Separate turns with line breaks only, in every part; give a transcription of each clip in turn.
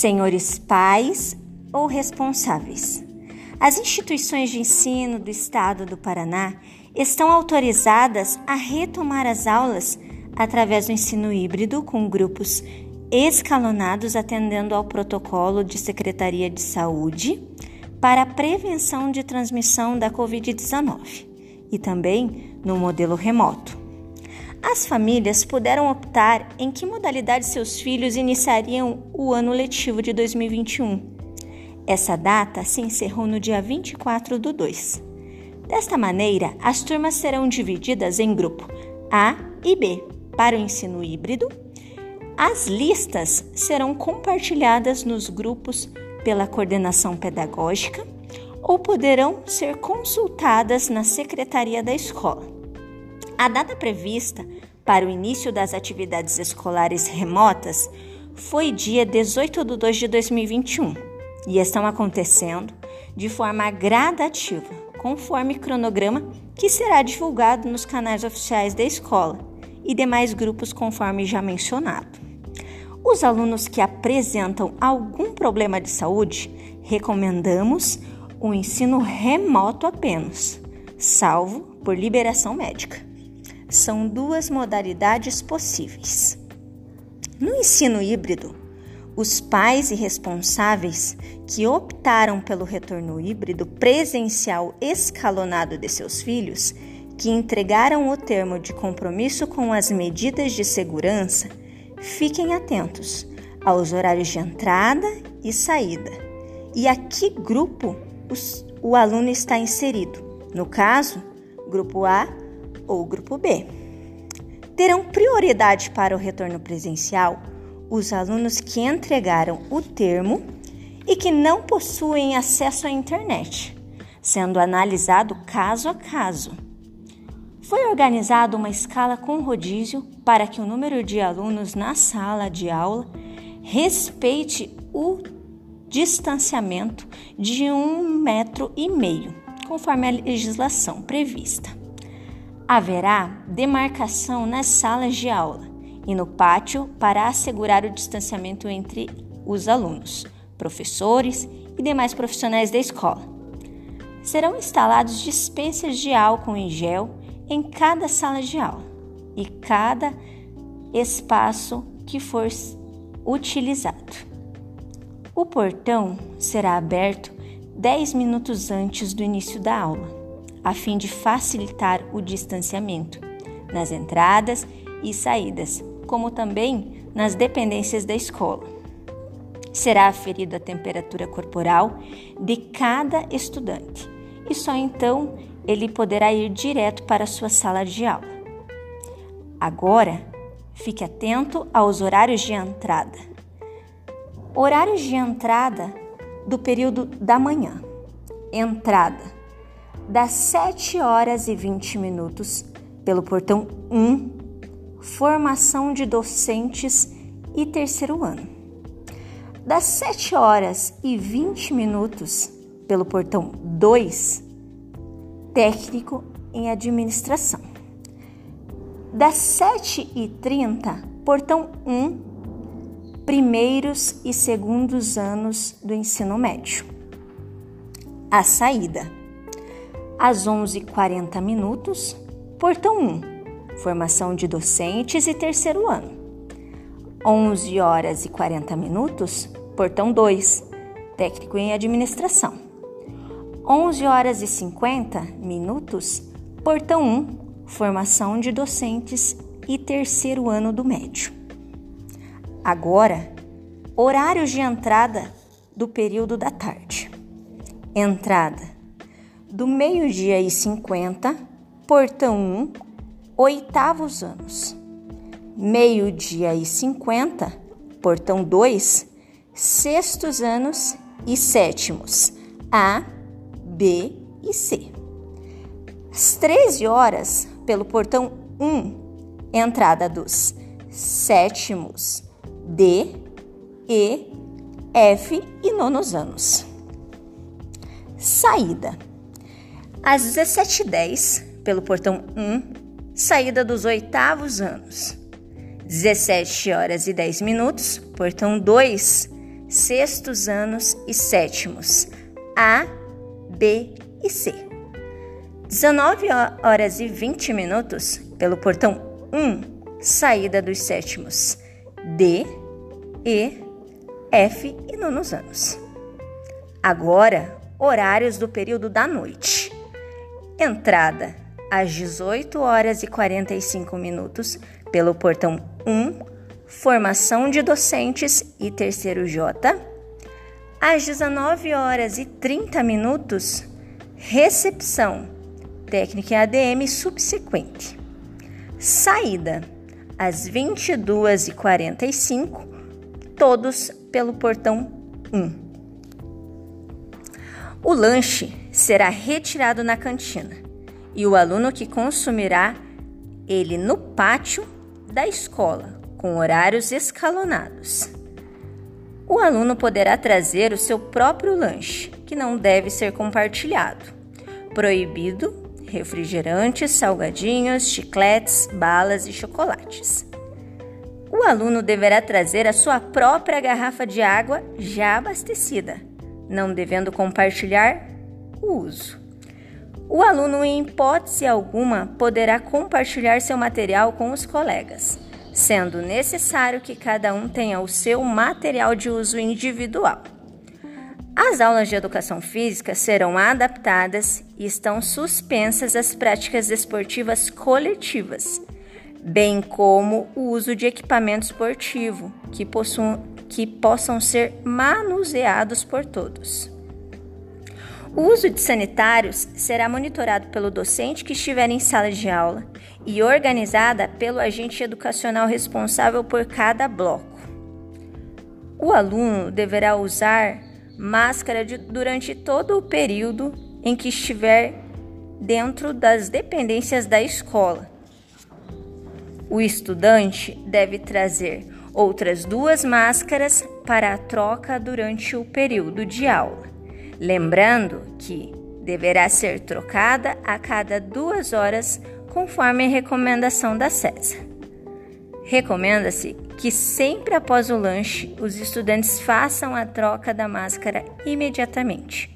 senhores pais ou responsáveis. As instituições de ensino do Estado do Paraná estão autorizadas a retomar as aulas através do ensino híbrido com grupos escalonados atendendo ao protocolo de Secretaria de Saúde para a prevenção de transmissão da Covid-19 e também no modelo remoto. As famílias puderam optar em que modalidade seus filhos iniciariam o ano letivo de 2021. Essa data se encerrou no dia 24 do 2. Desta maneira, as turmas serão divididas em grupo A e B para o ensino híbrido. As listas serão compartilhadas nos grupos pela coordenação pedagógica ou poderão ser consultadas na secretaria da escola. A data prevista para o início das atividades escolares remotas foi dia 18 de 2 de 2021 e estão acontecendo de forma gradativa, conforme cronograma que será divulgado nos canais oficiais da escola e demais grupos, conforme já mencionado. Os alunos que apresentam algum problema de saúde, recomendamos o ensino remoto apenas, salvo por liberação médica são duas modalidades possíveis. No ensino híbrido, os pais e responsáveis que optaram pelo retorno híbrido presencial escalonado de seus filhos, que entregaram o termo de compromisso com as medidas de segurança, fiquem atentos aos horários de entrada e saída e a que grupo os, o aluno está inserido. No caso, grupo A ou grupo B. Terão prioridade para o retorno presencial os alunos que entregaram o termo e que não possuem acesso à internet, sendo analisado caso a caso. Foi organizada uma escala com rodízio para que o número de alunos na sala de aula respeite o distanciamento de um metro e meio, conforme a legislação prevista. Haverá demarcação nas salas de aula e no pátio para assegurar o distanciamento entre os alunos, professores e demais profissionais da escola. Serão instalados dispensas de álcool em gel em cada sala de aula e cada espaço que for utilizado. O portão será aberto 10 minutos antes do início da aula a fim de facilitar o distanciamento nas entradas e saídas, como também nas dependências da escola. Será aferida a temperatura corporal de cada estudante e só então ele poderá ir direto para a sua sala de aula. Agora, fique atento aos horários de entrada. Horários de entrada do período da manhã. Entrada das 7 horas e 20 minutos pelo portão 1, formação de docentes e terceiro ano. Das 7 horas e 20 minutos pelo portão 2, técnico em administração. Das 7 e 30, portão 1, primeiros e segundos anos do ensino médio. A saída às 11h40 minutos, portão 1, formação de docentes e terceiro ano. 11 horas e 40 minutos, portão 2, técnico em administração. 11 horas e 50 minutos, portão 1, formação de docentes e terceiro ano do médio. Agora, horários de entrada do período da tarde. Entrada do meio-dia e 50, portão 1, oitavos anos. Meio-dia e 50, portão 2, sextos anos e sétimos, A, B e C. Às 13 horas, pelo portão 1, entrada dos sétimos, D, E, F e nonos anos. Saída às 17h10, pelo portão 1, saída dos oitavos anos. 17 horas e 10 minutos, portão 2, sextos anos e sétimos A, B e C. 19 horas e 20 minutos pelo portão 1, saída dos sétimos D, E, F e nonos anos. Agora, horários do período da noite. Entrada às 18 horas e 45 minutos pelo portão 1, formação de docentes e terceiro J. Às 19 horas e 30 minutos, recepção, técnica ADM subsequente. Saída às 22 e 45, todos pelo portão 1. O lanche será retirado na cantina e o aluno que consumirá ele no pátio da escola, com horários escalonados. O aluno poderá trazer o seu próprio lanche, que não deve ser compartilhado. Proibido refrigerantes, salgadinhos, chicletes, balas e chocolates. O aluno deverá trazer a sua própria garrafa de água já abastecida não devendo compartilhar o uso. O aluno, em hipótese alguma, poderá compartilhar seu material com os colegas, sendo necessário que cada um tenha o seu material de uso individual. As aulas de educação física serão adaptadas e estão suspensas as práticas esportivas coletivas, bem como o uso de equipamento esportivo que possuam que possam ser manuseados por todos. O uso de sanitários será monitorado pelo docente que estiver em sala de aula e organizada pelo agente educacional responsável por cada bloco. O aluno deverá usar máscara de, durante todo o período em que estiver dentro das dependências da escola. O estudante deve trazer outras duas máscaras para a troca durante o período de aula. Lembrando que deverá ser trocada a cada duas horas, conforme a recomendação da CESA. Recomenda-se que sempre após o lanche os estudantes façam a troca da máscara imediatamente.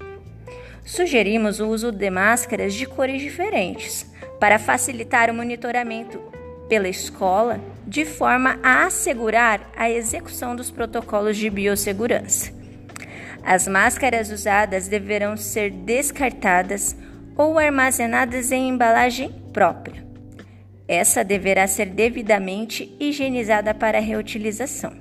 Sugerimos o uso de máscaras de cores diferentes para facilitar o monitoramento pela escola de forma a assegurar a execução dos protocolos de biossegurança. As máscaras usadas deverão ser descartadas ou armazenadas em embalagem própria. Essa deverá ser devidamente higienizada para reutilização.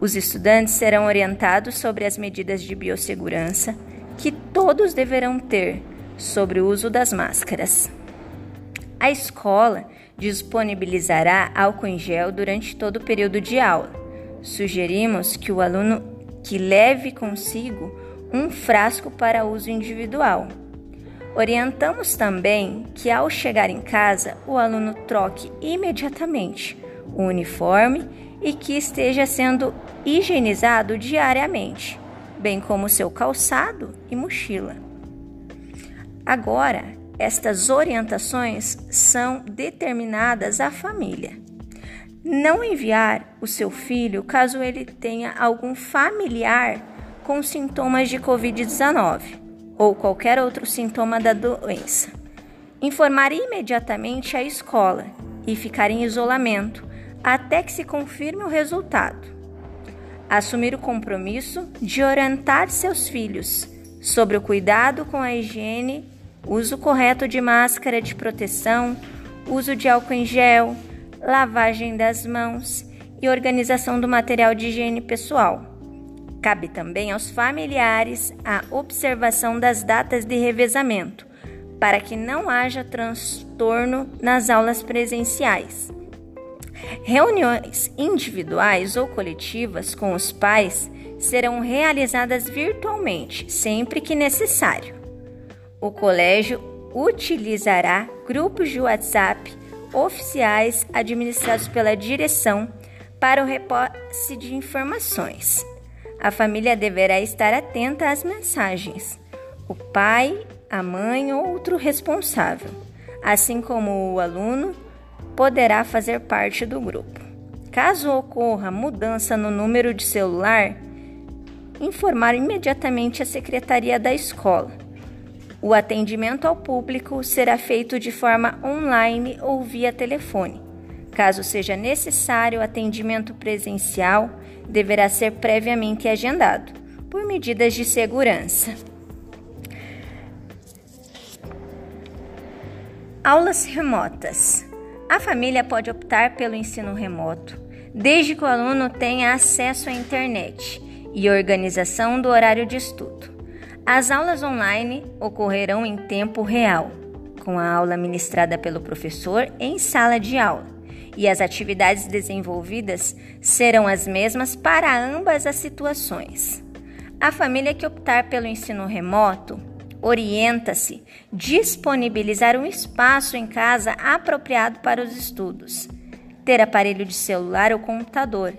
Os estudantes serão orientados sobre as medidas de biossegurança que todos deverão ter sobre o uso das máscaras. A escola disponibilizará álcool em gel durante todo o período de aula. Sugerimos que o aluno que leve consigo um frasco para uso individual. Orientamos também que ao chegar em casa, o aluno troque imediatamente o uniforme e que esteja sendo higienizado diariamente, bem como seu calçado e mochila. Agora, estas orientações são determinadas à família. Não enviar o seu filho caso ele tenha algum familiar com sintomas de Covid-19 ou qualquer outro sintoma da doença. Informar imediatamente a escola e ficar em isolamento até que se confirme o resultado. Assumir o compromisso de orientar seus filhos sobre o cuidado com a higiene uso correto de máscara de proteção, uso de álcool em gel, lavagem das mãos e organização do material de higiene pessoal. Cabe também aos familiares a observação das datas de revezamento, para que não haja transtorno nas aulas presenciais. Reuniões individuais ou coletivas com os pais serão realizadas virtualmente, sempre que necessário o colégio utilizará grupos de WhatsApp oficiais administrados pela direção para o repasse de informações. A família deverá estar atenta às mensagens. O pai, a mãe ou outro responsável, assim como o aluno, poderá fazer parte do grupo. Caso ocorra mudança no número de celular, informar imediatamente a secretaria da escola. O atendimento ao público será feito de forma online ou via telefone. Caso seja necessário atendimento presencial, deverá ser previamente agendado, por medidas de segurança. Aulas remotas. A família pode optar pelo ensino remoto, desde que o aluno tenha acesso à internet e organização do horário de estudo. As aulas online ocorrerão em tempo real, com a aula ministrada pelo professor em sala de aula, e as atividades desenvolvidas serão as mesmas para ambas as situações. A família que optar pelo ensino remoto orienta-se disponibilizar um espaço em casa apropriado para os estudos, ter aparelho de celular ou computador,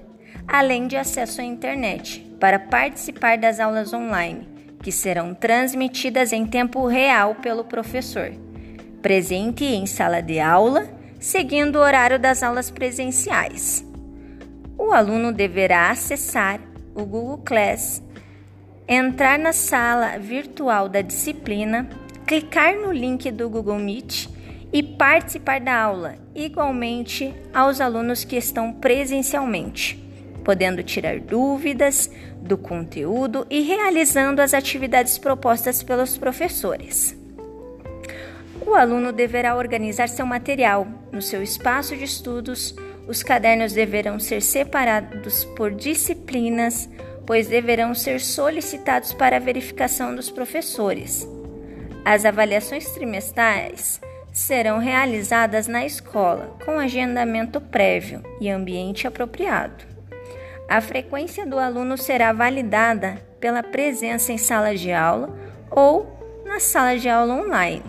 além de acesso à internet para participar das aulas online, que serão transmitidas em tempo real pelo professor, presente em sala de aula, seguindo o horário das aulas presenciais. O aluno deverá acessar o Google Class entrar na sala virtual da disciplina, clicar no link do Google Meet e participar da aula, igualmente aos alunos que estão presencialmente, podendo tirar dúvidas do conteúdo e realizando as atividades propostas pelos professores. O aluno deverá organizar seu material no seu espaço de estudos. Os cadernos deverão ser separados por disciplinas, pois deverão ser solicitados para verificação dos professores. As avaliações trimestrais serão realizadas na escola, com agendamento prévio e ambiente apropriado. A frequência do aluno será validada pela presença em sala de aula ou na sala de aula online.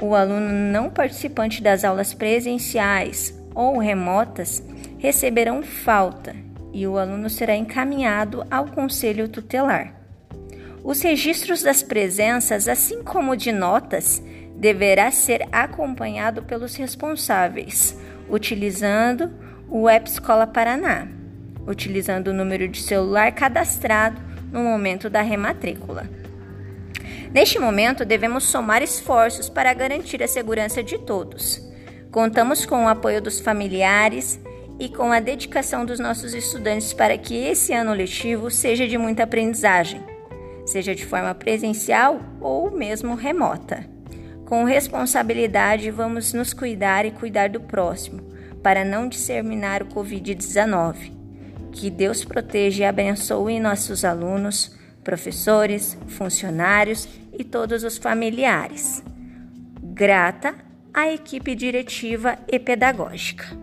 O aluno não participante das aulas presenciais ou remotas receberão falta e o aluno será encaminhado ao conselho tutelar. Os registros das presenças, assim como de notas, deverá ser acompanhado pelos responsáveis, utilizando o App Escola Paraná, utilizando o número de celular cadastrado no momento da rematrícula. Neste momento, devemos somar esforços para garantir a segurança de todos. Contamos com o apoio dos familiares e com a dedicação dos nossos estudantes para que esse ano letivo seja de muita aprendizagem, seja de forma presencial ou mesmo remota. Com responsabilidade, vamos nos cuidar e cuidar do próximo, para não disseminar o Covid-19. Que Deus proteja e abençoe nossos alunos, professores, funcionários e todos os familiares. Grata à equipe diretiva e pedagógica.